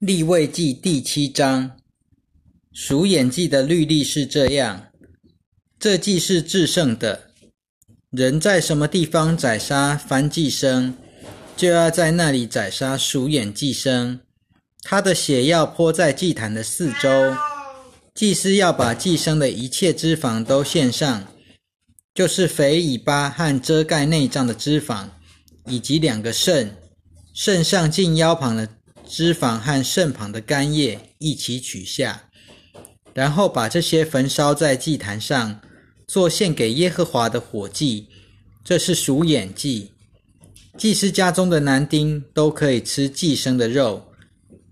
立位记第七章，属眼记的律例是这样：这祭是至圣的，人在什么地方宰杀凡祭生，就要在那里宰杀属眼祭生。他的血要泼在祭坛的四周，祭司要把祭生的一切脂肪都献上，就是肥尾巴和遮盖内脏的脂肪，以及两个肾，肾上近腰旁的。脂肪和肾旁的干叶一起取下，然后把这些焚烧在祭坛上，做献给耶和华的火祭。这是属眼祭。祭司家中的男丁都可以吃祭生的肉，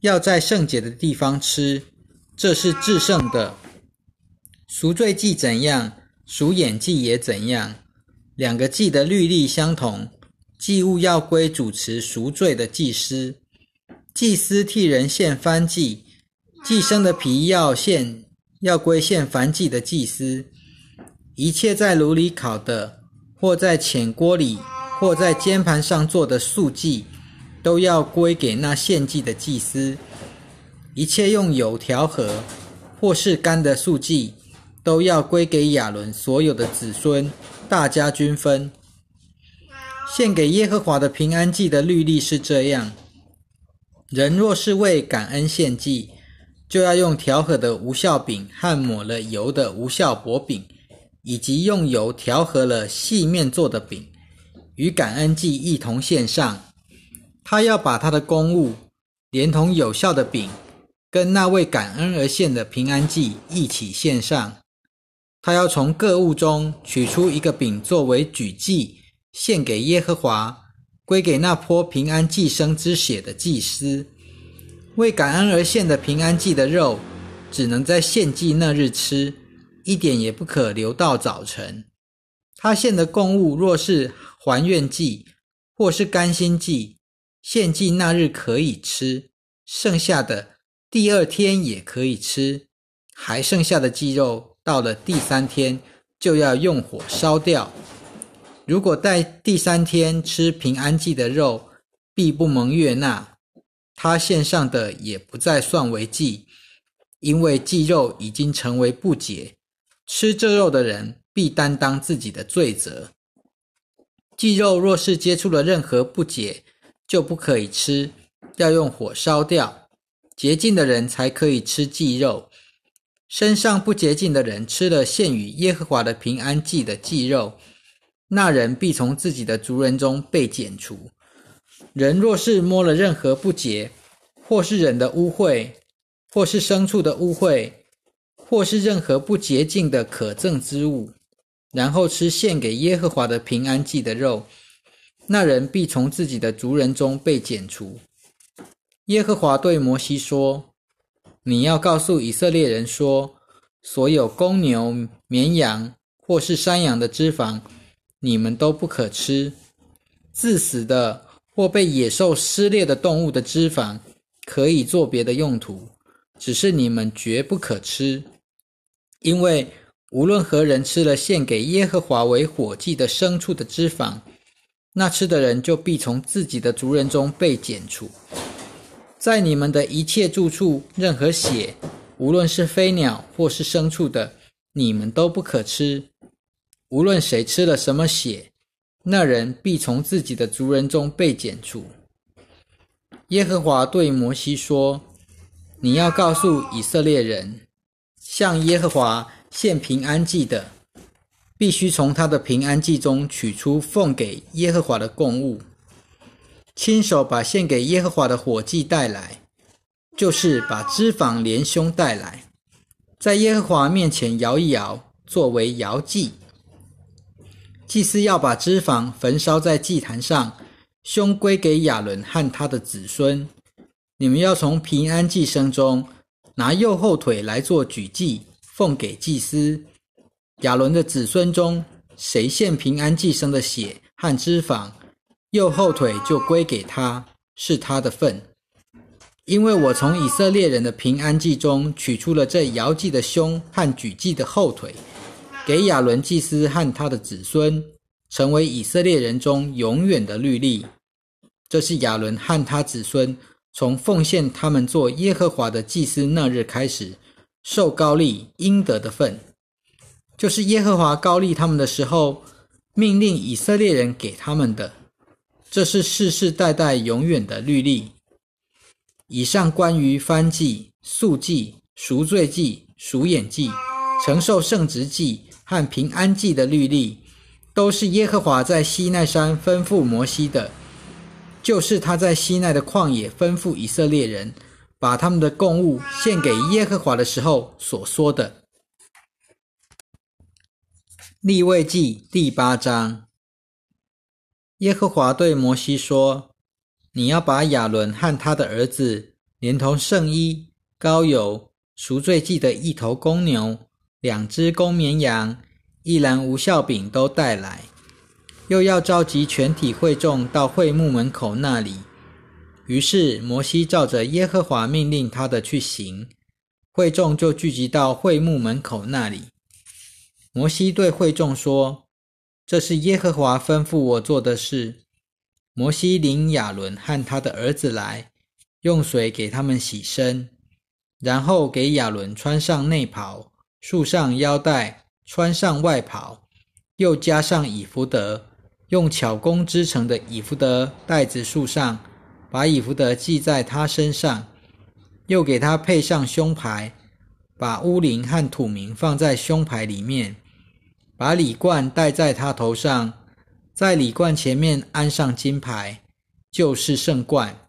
要在圣洁的地方吃，这是至圣的。赎罪祭怎样，属眼祭也怎样。两个祭的律例相同，祭物要归主持赎罪的祭司。祭司替人献燔祭，祭生的皮要献，要归献燔祭的祭司。一切在炉里烤的，或在浅锅里，或在煎盘上做的素祭，都要归给那献祭的祭司。一切用油调和，或是干的素祭，都要归给亚伦所有的子孙，大家均分。献给耶和华的平安祭的律例是这样。人若是为感恩献祭，就要用调和的无效饼和抹了油的无效薄饼，以及用油调和了细面做的饼，与感恩祭一同献上。他要把他的公物，连同有效的饼，跟那为感恩而献的平安祭一起献上。他要从各物中取出一个饼作为举祭，献给耶和华。归给那泼平安祭生之血的祭司，为感恩而献的平安祭的肉，只能在献祭那日吃，一点也不可留到早晨。他献的供物若是还愿祭或是甘心祭，献祭那日可以吃，剩下的第二天也可以吃，还剩下的鸡肉到了第三天就要用火烧掉。如果在第三天吃平安祭的肉，必不蒙悦纳，他献上的也不再算为祭，因为祭肉已经成为不洁。吃这肉的人必担当自己的罪责。祭肉若是接触了任何不洁，就不可以吃，要用火烧掉。洁净的人才可以吃祭肉。身上不洁净的人吃了献与耶和华的平安祭的祭肉。那人必从自己的族人中被剪除。人若是摸了任何不洁，或是人的污秽，或是牲畜的污秽，或是任何不洁净的可憎之物，然后吃献给耶和华的平安祭的肉，那人必从自己的族人中被剪除。耶和华对摩西说：“你要告诉以色列人说，所有公牛、绵羊或是山羊的脂肪。”你们都不可吃，自死的或被野兽撕裂的动物的脂肪，可以做别的用途，只是你们绝不可吃，因为无论何人吃了献给耶和华为火祭的牲畜的脂肪，那吃的人就必从自己的族人中被剪除。在你们的一切住处，任何血，无论是飞鸟或是牲畜的，你们都不可吃。无论谁吃了什么血，那人必从自己的族人中被剪除。耶和华对摩西说：“你要告诉以色列人，向耶和华献平安祭的，必须从他的平安祭中取出奉给耶和华的供物，亲手把献给耶和华的火祭带来，就是把脂肪连胸带来，在耶和华面前摇一摇，作为摇祭。”祭司要把脂肪焚烧在祭坛上，胸归给亚伦和他的子孙。你们要从平安祭生中拿右后腿来做举祭，奉给祭司。亚伦的子孙中，谁献平安祭生的血和脂肪，右后腿就归给他，是他的份。因为我从以色列人的平安祭中取出了这摇祭的胸和举祭的后腿。给亚伦祭司和他的子孙，成为以色列人中永远的律例。这是亚伦和他子孙从奉献他们做耶和华的祭司那日开始，受高利应得的份，就是耶和华高利他们的时候，命令以色列人给他们的。这是世世代代永远的律例。以上关于翻祭、素祭、赎罪祭、赎眼祭、承受圣职祭和平安祭的律例，都是耶和华在西奈山吩咐摩西的，就是他在西奈的旷野吩咐以色列人，把他们的供物献给耶和华的时候所说的。立位记第八章。耶和华对摩西说：“你要把亚伦和他的儿子，连同圣衣、膏油、赎罪祭的一头公牛、两只公绵羊、一篮无效饼都带来，又要召集全体会众到会幕门口那里。”于是摩西照着耶和华命令他的去行，会众就聚集到会幕门口那里。摩西对会众说。这是耶和华吩咐我做的事。摩西领亚伦和他的儿子来，用水给他们洗身，然后给亚伦穿上内袍，束上腰带，穿上外袍，又加上以福德，用巧工织成的以福德带子束上，把以福德系在他身上，又给他配上胸牌，把乌灵和土名放在胸牌里面。把礼冠戴在他头上，在礼冠前面安上金牌，就是圣冠，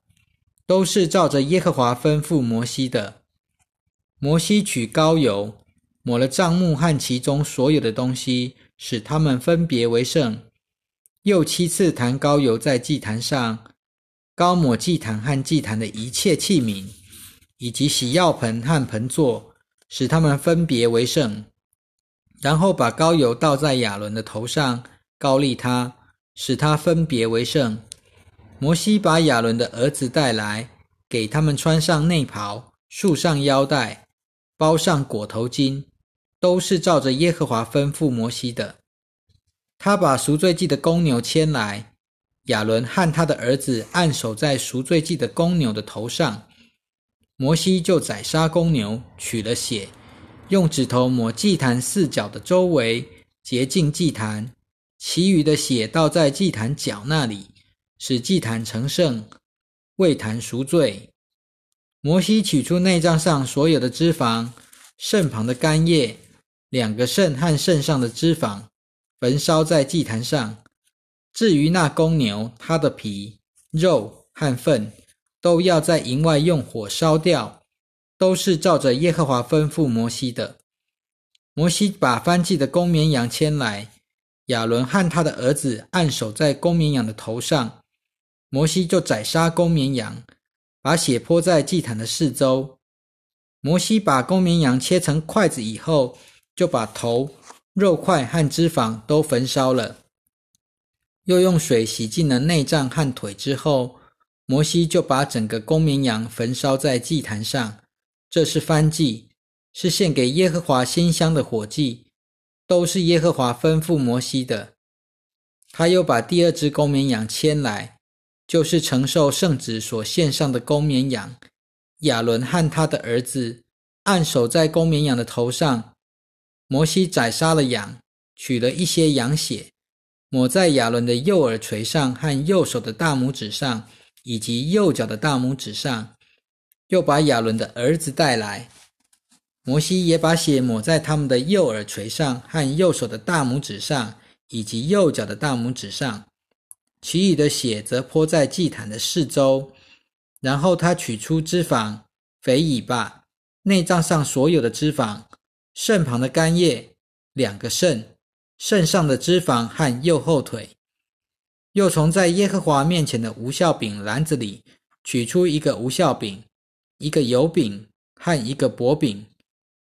都是照着耶和华吩咐摩西的。摩西取膏油，抹了帐幕和其中所有的东西，使他们分别为圣。又七次弹膏油在祭坛上，膏抹祭坛和祭坛的一切器皿，以及洗药盆和盆座，使他们分别为圣。然后把膏油倒在亚伦的头上，高立他，使他分别为圣。摩西把亚伦的儿子带来，给他们穿上内袍，束上腰带，包上裹头巾，都是照着耶和华吩咐摩西的。他把赎罪祭的公牛牵来，亚伦和他的儿子按手在赎罪祭的公牛的头上，摩西就宰杀公牛，取了血。用指头抹祭坛四角的周围，洁净祭坛；其余的血倒在祭坛角那里，使祭坛成圣，为坛赎罪。摩西取出内脏上所有的脂肪，肾旁的肝叶，两个肾和肾上的脂肪，焚烧在祭坛上。至于那公牛，它的皮、肉和粪，都要在营外用火烧掉。都是照着耶和华吩咐摩西的。摩西把翻祭的公绵羊牵来，亚伦和他的儿子按手在公绵羊的头上，摩西就宰杀公绵羊，把血泼在祭坛的四周。摩西把公绵羊切成筷子以后，就把头、肉块和脂肪都焚烧了，又用水洗净了内脏和腿之后，摩西就把整个公绵羊焚烧在祭坛上。这是翻祭，是献给耶和华馨香的火祭，都是耶和华吩咐摩西的。他又把第二只公绵羊牵来，就是承受圣旨所献上的公绵羊。亚伦和他的儿子按手在公绵羊的头上。摩西宰杀了羊，取了一些羊血，抹在亚伦的右耳垂上和右手的大拇指上，以及右脚的大拇指上。又把亚伦的儿子带来，摩西也把血抹在他们的右耳垂上和右手的大拇指上，以及右脚的大拇指上，其余的血则泼在祭坛的四周。然后他取出脂肪、肥尾巴、内脏上所有的脂肪、肾旁的肝叶、两个肾、肾上的脂肪和右后腿，又从在耶和华面前的无效饼篮子里取出一个无效饼。一个油饼和一个薄饼，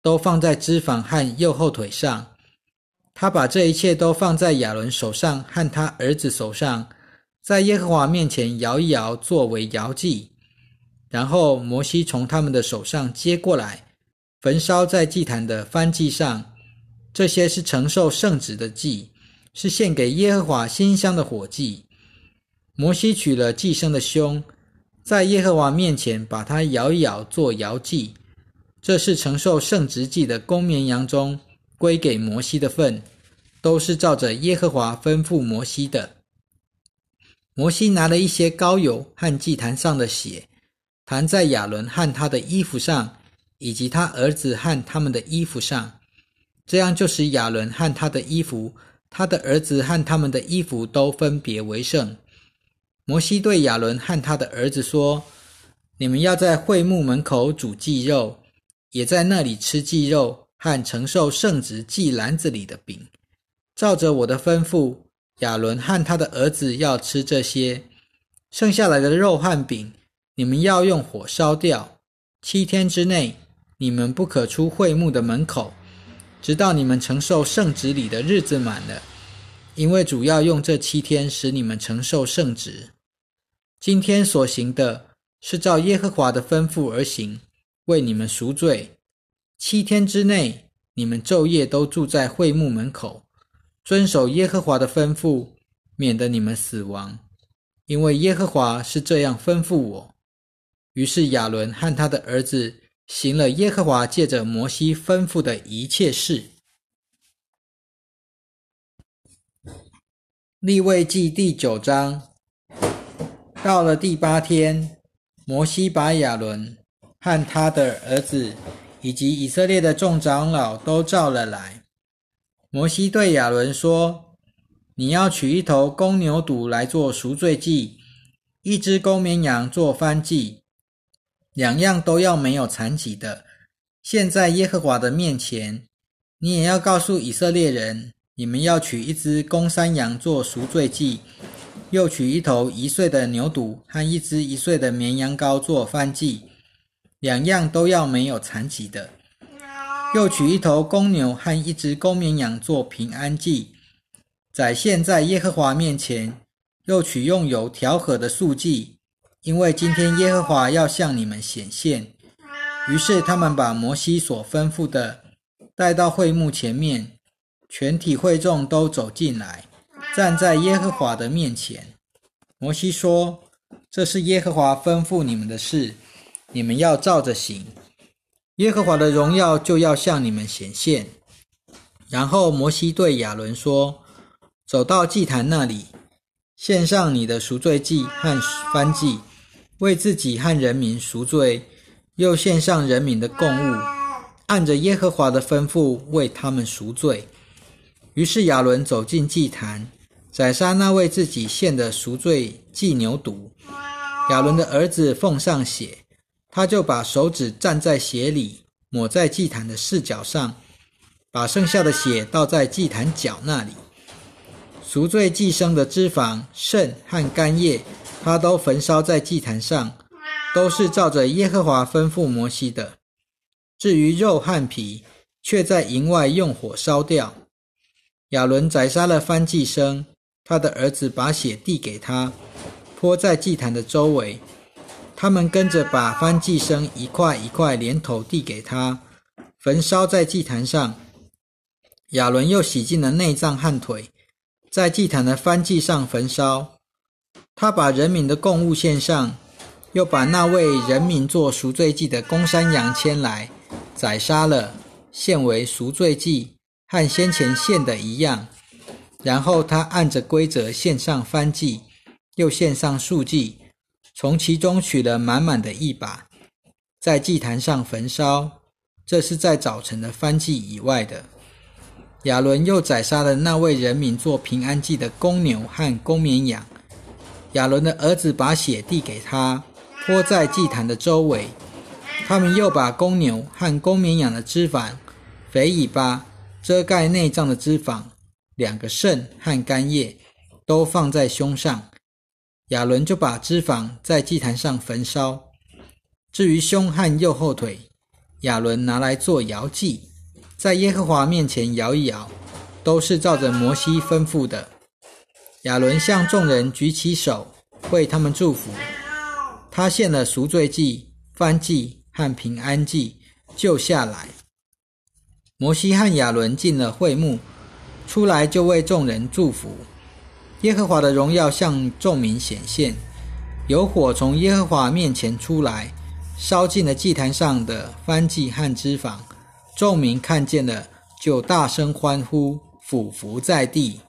都放在脂肪和右后腿上。他把这一切都放在亚伦手上和他儿子手上，在耶和华面前摇一摇，作为摇祭。然后摩西从他们的手上接过来，焚烧在祭坛的燔祭上。这些是承受圣旨的祭，是献给耶和华馨香的火祭。摩西取了祭牲的胸。在耶和华面前把它摇一摇，做摇祭。这是承受圣职祭的公绵羊中归给摩西的份，都是照着耶和华吩咐摩西的。摩西拿了一些膏油和祭坛上的血，弹在亚伦和他的衣服上，以及他儿子和他们的衣服上，这样就使亚伦和他的衣服、他的儿子和他们的衣服都分别为圣。摩西对亚伦和他的儿子说：“你们要在会幕门口煮祭肉，也在那里吃祭肉和承受圣旨祭篮子里的饼，照着我的吩咐。”亚伦和他的儿子要吃这些剩下来的肉和饼，你们要用火烧掉。七天之内，你们不可出会幕的门口，直到你们承受圣旨里的日子满了。因为主要用这七天使你们承受圣旨。今天所行的是照耶和华的吩咐而行，为你们赎罪。七天之内，你们昼夜都住在会幕门口。遵守耶和华的吩咐，免得你们死亡，因为耶和华是这样吩咐我。于是亚伦和他的儿子行了耶和华借着摩西吩咐的一切事。立位记第九章，到了第八天，摩西把亚伦和他的儿子以及以色列的众长老都召了来。摩西对亚伦说：“你要取一头公牛犊来做赎罪祭，一只公绵羊做翻祭，两样都要没有残疾的。现在耶和华的面前，你也要告诉以色列人：你们要取一只公山羊做赎罪祭，又取一头一岁的牛犊和一只一岁的绵羊羔做翻祭，两样都要没有残疾的。”又取一头公牛和一只公绵羊做平安祭，在现在耶和华面前；又取用油调和的素祭，因为今天耶和华要向你们显现。于是他们把摩西所吩咐的带到会幕前面，全体会众都走进来，站在耶和华的面前。摩西说：“这是耶和华吩咐你们的事，你们要照着行。”耶和华的荣耀就要向你们显现。然后摩西对亚伦说：“走到祭坛那里，献上你的赎罪祭和燔祭，为自己和人民赎罪，又献上人民的供物，按着耶和华的吩咐为他们赎罪。”于是亚伦走进祭坛，宰杀那位自己献的赎罪祭牛犊。亚伦的儿子奉上血。他就把手指蘸在血里，抹在祭坛的四角上，把剩下的血倒在祭坛角那里。赎罪祭牲的脂肪、肾和肝叶，他都焚烧在祭坛上，都是照着耶和华吩咐摩西的。至于肉和皮，却在营外用火烧掉。亚伦宰杀了番祭牲，他的儿子把血递给他，泼在祭坛的周围。他们跟着把翻祭牲一块一块连头递给他，焚烧在祭坛上。亚伦又洗净了内脏和腿，在祭坛的翻祭上焚烧。他把人民的供物献上，又把那位人民做赎罪祭的公山羊牵来，宰杀了，献为赎罪祭，和先前献的一样。然后他按着规则献上翻祭，又献上素祭。从其中取了满满的一把，在祭坛上焚烧。这是在早晨的翻祭以外的。亚伦又宰杀了那位人民做平安祭的公牛和公绵羊。亚伦的儿子把血递给他，泼在祭坛的周围。他们又把公牛和公绵羊的脂肪、肥尾巴、遮盖内脏的脂肪、两个肾和肝叶，都放在胸上。亚伦就把脂肪在祭坛上焚烧。至于胸和右后腿，亚伦拿来做摇祭，在耶和华面前摇一摇，都是照着摩西吩咐的。亚伦向众人举起手，为他们祝福。他献了赎罪祭、燔祭和平安祭，救下来。摩西和亚伦进了会幕，出来就为众人祝福。耶和华的荣耀向众民显现，有火从耶和华面前出来，烧尽了祭坛上的燔祭和脂肪。众民看见了，就大声欢呼，俯伏在地。